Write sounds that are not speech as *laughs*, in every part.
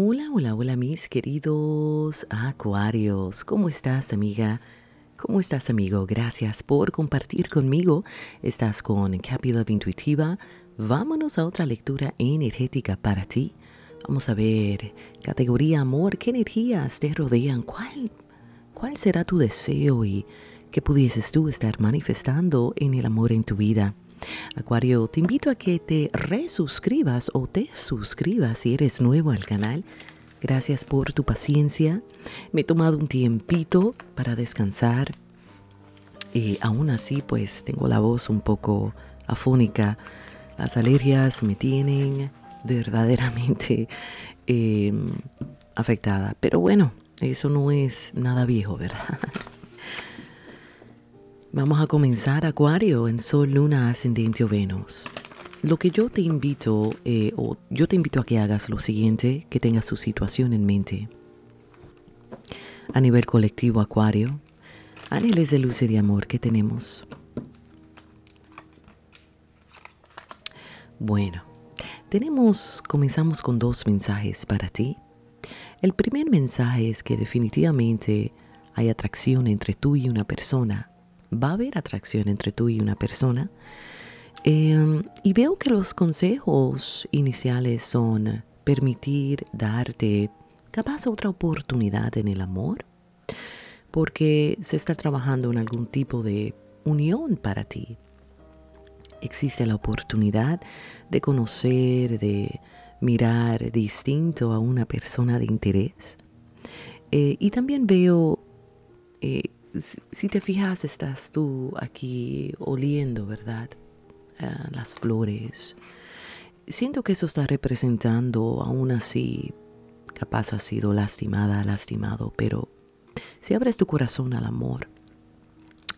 Hola, hola, hola mis queridos acuarios. ¿Cómo estás amiga? ¿Cómo estás amigo? Gracias por compartir conmigo. Estás con Capi Love Intuitiva. Vámonos a otra lectura energética para ti. Vamos a ver, categoría amor, ¿qué energías te rodean? ¿Cuál, cuál será tu deseo y qué pudieses tú estar manifestando en el amor en tu vida? Acuario, te invito a que te resuscribas o te suscribas si eres nuevo al canal. Gracias por tu paciencia. Me he tomado un tiempito para descansar. Y aún así, pues tengo la voz un poco afónica. Las alergias me tienen verdaderamente em, afectada. Pero bueno, eso no es nada viejo, ¿verdad? *laughs* Vamos a comenzar Acuario en Sol, Luna, Ascendente o Venus. Lo que yo te invito, eh, o yo te invito a que hagas lo siguiente, que tengas su situación en mente. A nivel colectivo Acuario, ángeles de luz y de amor que tenemos. Bueno, tenemos, comenzamos con dos mensajes para ti. El primer mensaje es que definitivamente hay atracción entre tú y una persona va a haber atracción entre tú y una persona. Em, y veo que los consejos iniciales son permitir darte capaz otra oportunidad en el amor, porque se está trabajando en algún tipo de unión para ti. Existe la oportunidad de conocer, de mirar distinto a una persona de interés. Eh, y también veo eh, si te fijas, estás tú aquí oliendo, ¿verdad? Ah, las flores. Siento que eso está representando, aún así, capaz has sido lastimada, lastimado, pero si abres tu corazón al amor,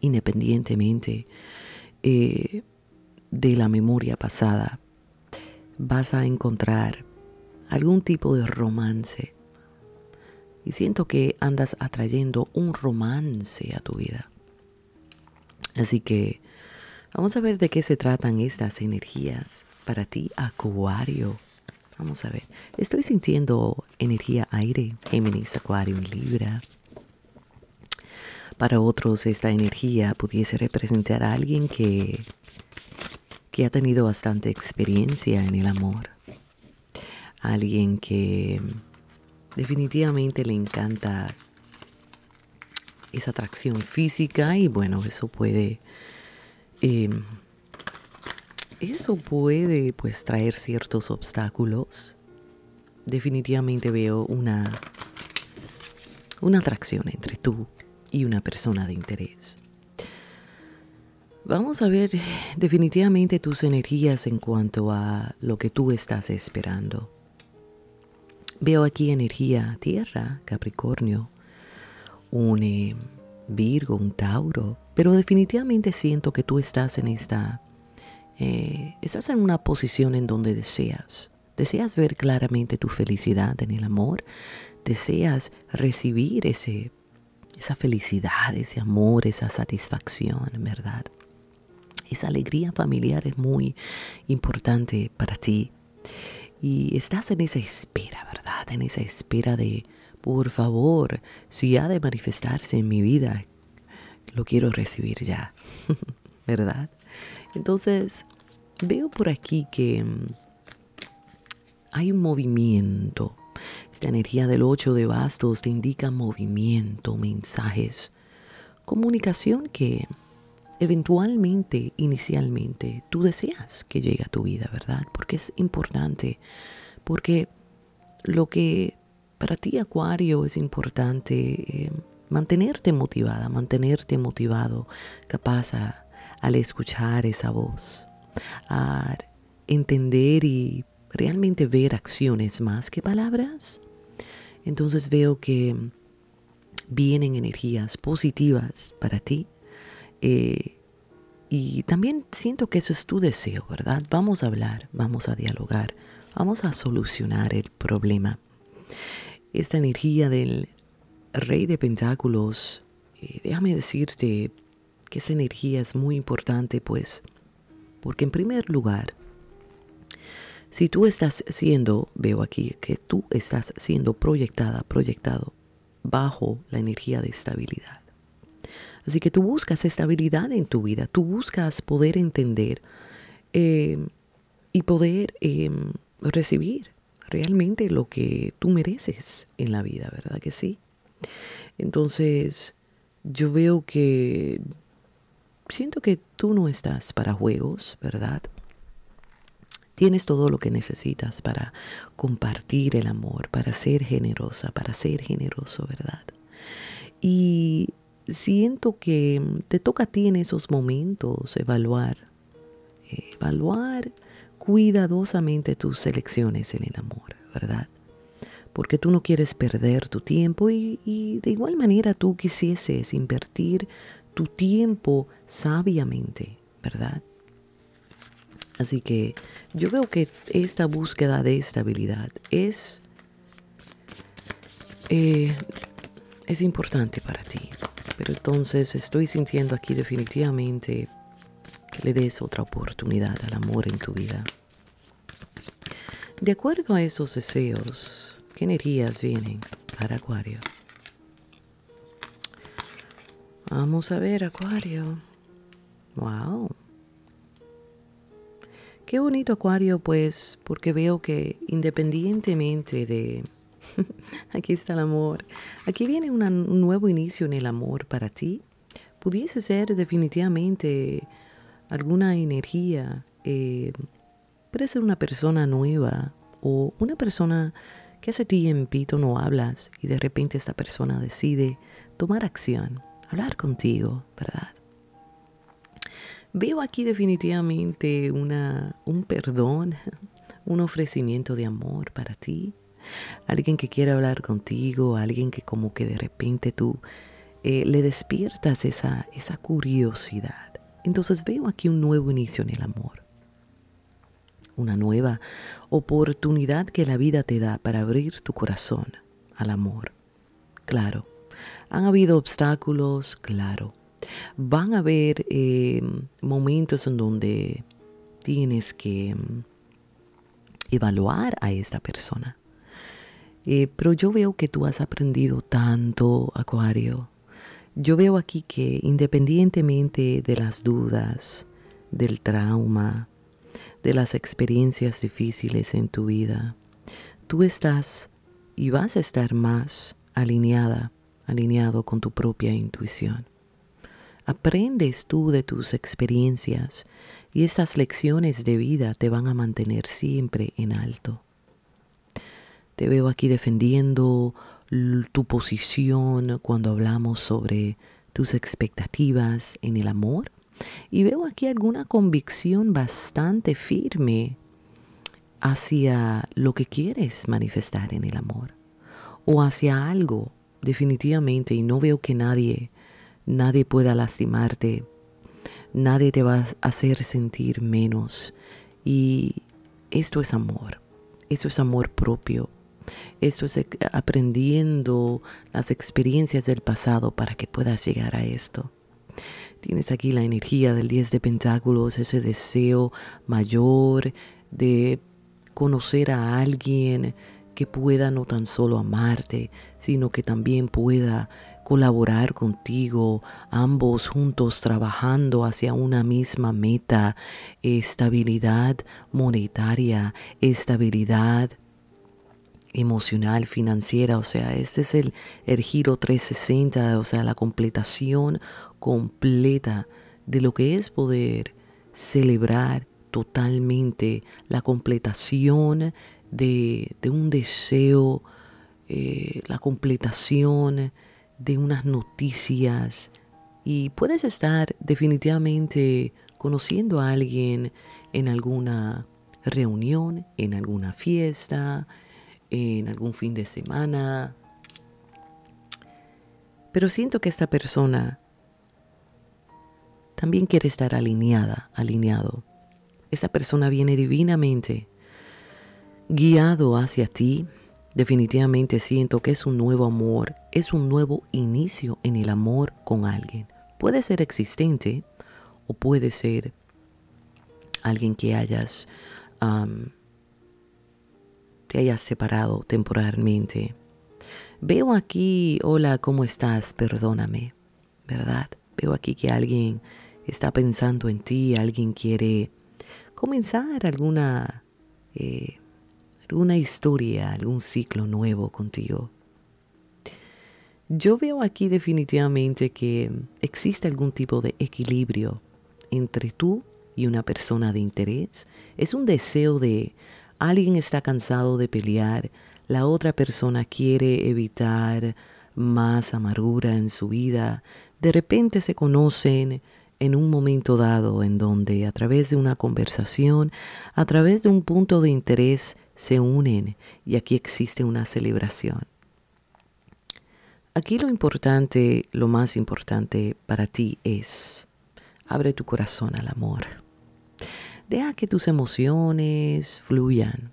independientemente eh, de la memoria pasada, vas a encontrar algún tipo de romance y siento que andas atrayendo un romance a tu vida. Así que vamos a ver de qué se tratan estas energías para ti, Acuario. Vamos a ver. Estoy sintiendo energía aire, Géminis, Acuario Libra. Para otros esta energía pudiese representar a alguien que, que ha tenido bastante experiencia en el amor. Alguien que definitivamente le encanta esa atracción física y bueno, eso puede... Em, eso puede pues traer ciertos obstáculos. Definitivamente veo una, una atracción entre tú y una persona de interés. Vamos a ver definitivamente tus energías en cuanto a lo que tú estás esperando. Veo aquí energía tierra, Capricornio, un eh, Virgo, un Tauro, pero definitivamente siento que tú estás en esta, eh, estás en una posición en donde deseas, deseas ver claramente tu felicidad en el amor, deseas recibir ese, esa felicidad, ese amor, esa satisfacción, ¿verdad? Esa alegría familiar es muy importante para ti. Y estás en esa espera, ¿verdad? En esa espera de, por favor, si ha de manifestarse en mi vida, lo quiero recibir ya, *laughs* ¿verdad? Entonces, veo por aquí que mm, hay un movimiento. Esta energía del 8 de bastos te indica movimiento, mensajes, comunicación que eventualmente, inicialmente, tú deseas que llegue a tu vida, ¿verdad? Porque es importante, porque lo que para ti, Acuario, es importante, eh, mantenerte motivada, mantenerte motivado, capaz al escuchar esa voz, a entender y realmente ver acciones más que palabras. Entonces veo que vienen energías positivas para ti eh, y también siento que eso es tu deseo, ¿verdad? Vamos a hablar, vamos a dialogar, vamos a solucionar el problema. Esta energía del rey de pentáculos, eh, déjame decirte que esa energía es muy importante, pues, porque en primer lugar, Si tú estás siendo, veo aquí que tú estás siendo proyectada, proyectado bajo la energía de estabilidad. Así que tú buscas estabilidad en tu vida, tú buscas poder entender eh, y poder eh, recibir realmente lo que tú mereces en la vida, ¿verdad que sí? Entonces, yo veo que siento que tú no estás para juegos, ¿verdad? Tienes todo lo que necesitas para compartir el amor, para ser generosa, para ser generoso, ¿verdad? Y siento que te toca a ti en esos momentos evaluar, evaluar cuidadosamente tus elecciones en el amor, ¿verdad? Porque tú no quieres perder tu tiempo y, y de igual manera tú quisieses invertir tu tiempo sabiamente, ¿verdad? Así que yo veo que esta búsqueda de estabilidad es, eh, es importante para ti. Pero entonces estoy sintiendo aquí definitivamente que le des otra oportunidad al amor en tu vida. De acuerdo a esos deseos, ¿qué energías vienen para Acuario? Vamos a ver, Acuario. Wow. Qué bonito Acuario, pues, porque veo que independientemente de... *laughs* aquí está el amor. Aquí viene un nuevo inicio en el amor para ti. Pudiese ser definitivamente alguna energía. Eh, ser una persona nueva o una persona que hace tiempito no hablas y de repente esta persona decide tomar acción, hablar contigo, ¿verdad? Veo aquí definitivamente una, un perdón, *laughs* un ofrecimiento de amor para ti. Alguien que quiere hablar contigo, alguien que como que de repente tú eh, le despiertas esa, esa curiosidad. Entonces veo aquí un nuevo inicio en el amor. Una nueva oportunidad que la vida te da para abrir tu corazón al amor. Claro, han habido obstáculos, claro van a haber eh, momentos en donde tienes que mm, evaluar a esta persona. Eh, pero yo veo que tú has aprendido tanto, Acuario. Yo veo aquí que independientemente de las dudas, del trauma, de las experiencias difíciles en tu vida, tú estás y vas a estar más alineada, alineado con tu propia intuición. Aprendes tú de tus experiencias y estas lecciones de vida te van a mantener siempre en alto. Te veo aquí defendiendo tu posición cuando hablamos sobre tus expectativas en el amor y veo aquí alguna convicción bastante firme hacia lo que quieres manifestar en el amor o hacia algo definitivamente y no veo que nadie nadie pueda lastimarte, nadie te va a hacer sentir menos. Y esto es amor, eso es amor propio, esto es aprendiendo las experiencias del pasado para que puedas llegar a esto. Tienes aquí la energía del 10 de pentáculos, ese deseo mayor de conocer a alguien que pueda no tan solo amarte, sino que también pueda colaborar contigo, ambos juntos trabajando hacia una misma meta, estabilidad monetaria, estabilidad emocional, financiera, o sea, este es el, giro 360, o sea, la completación completa de lo que es poder celebrar totalmente la completación de, un deseo, eh, la completación de unas noticias. Y puedes estar definitivamente conociendo a alguien en alguna reunión, en alguna fiesta, en algún fin de semana. Pero siento que esta persona también quiere estar alineada, alineado. Esta persona viene divinamente guiado hacia ti Definitivamente siento que es un nuevo amor, es un nuevo inicio en el amor con alguien. Puede ser existente o puede ser alguien que hayas hayas separado temporalmente. Veo aquí, hola, ¿cómo estás? Perdóname, ¿verdad? Veo aquí que alguien está pensando en ti, alguien quiere comenzar alguna, eh, alguna historia, algún ciclo nuevo contigo. Yo veo aquí definitivamente que existe algún tipo de equilibrio entre tú y una persona de interés. Es un deseo de alguien está cansado de pelear, la otra persona quiere evitar más amargura en su vida. De repente se conocen en un momento dado en donde a través de una conversación, a través de un punto de interés, se unen y aquí existe una celebración. Aquí lo importante, lo más importante para ti es, abre tu corazón al amor. Deja que tus emociones fluyan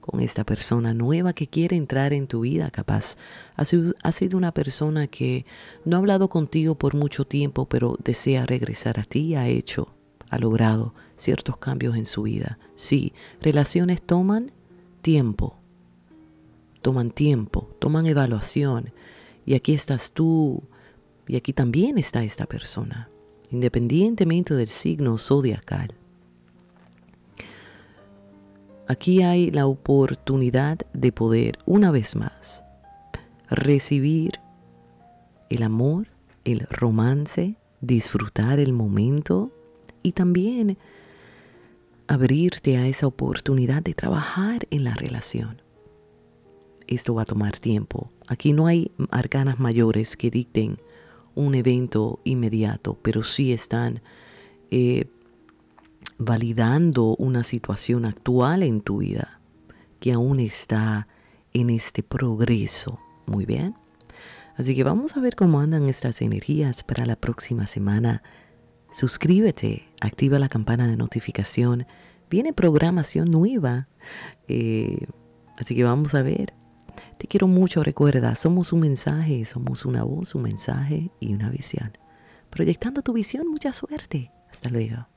con esta persona nueva que quiere entrar en tu vida, capaz. Ha sido, una persona que no ha hablado contigo por mucho tiempo, pero desea regresar a ti, ha hecho, ha logrado ciertos cambios en su vida. Sí, relaciones toman tiempo, toman tiempo, toman evaluación y aquí estás tú, y aquí también está esta persona, independientemente del signo zodiacal. Aquí hay la oportunidad de poder, una vez más, recibir el amor, el romance, disfrutar el momento y también abrirte a esa oportunidad de trabajar en la relación esto va a tomar tiempo. Aquí no hay arcanas mayores que dicten un evento inmediato, pero sí están eh, validando una situación actual en tu vida que aún está en este progreso. Muy bien. Así que vamos a ver cómo andan estas energías para la próxima semana. Suscríbete, activa la campana de notificación. Viene programación nueva. Eh, así que vamos a ver te quiero mucho, recuerda, somos un mensaje, somos una voz, un mensaje y una visión. Proyectando tu visión, mucha suerte. Hasta luego.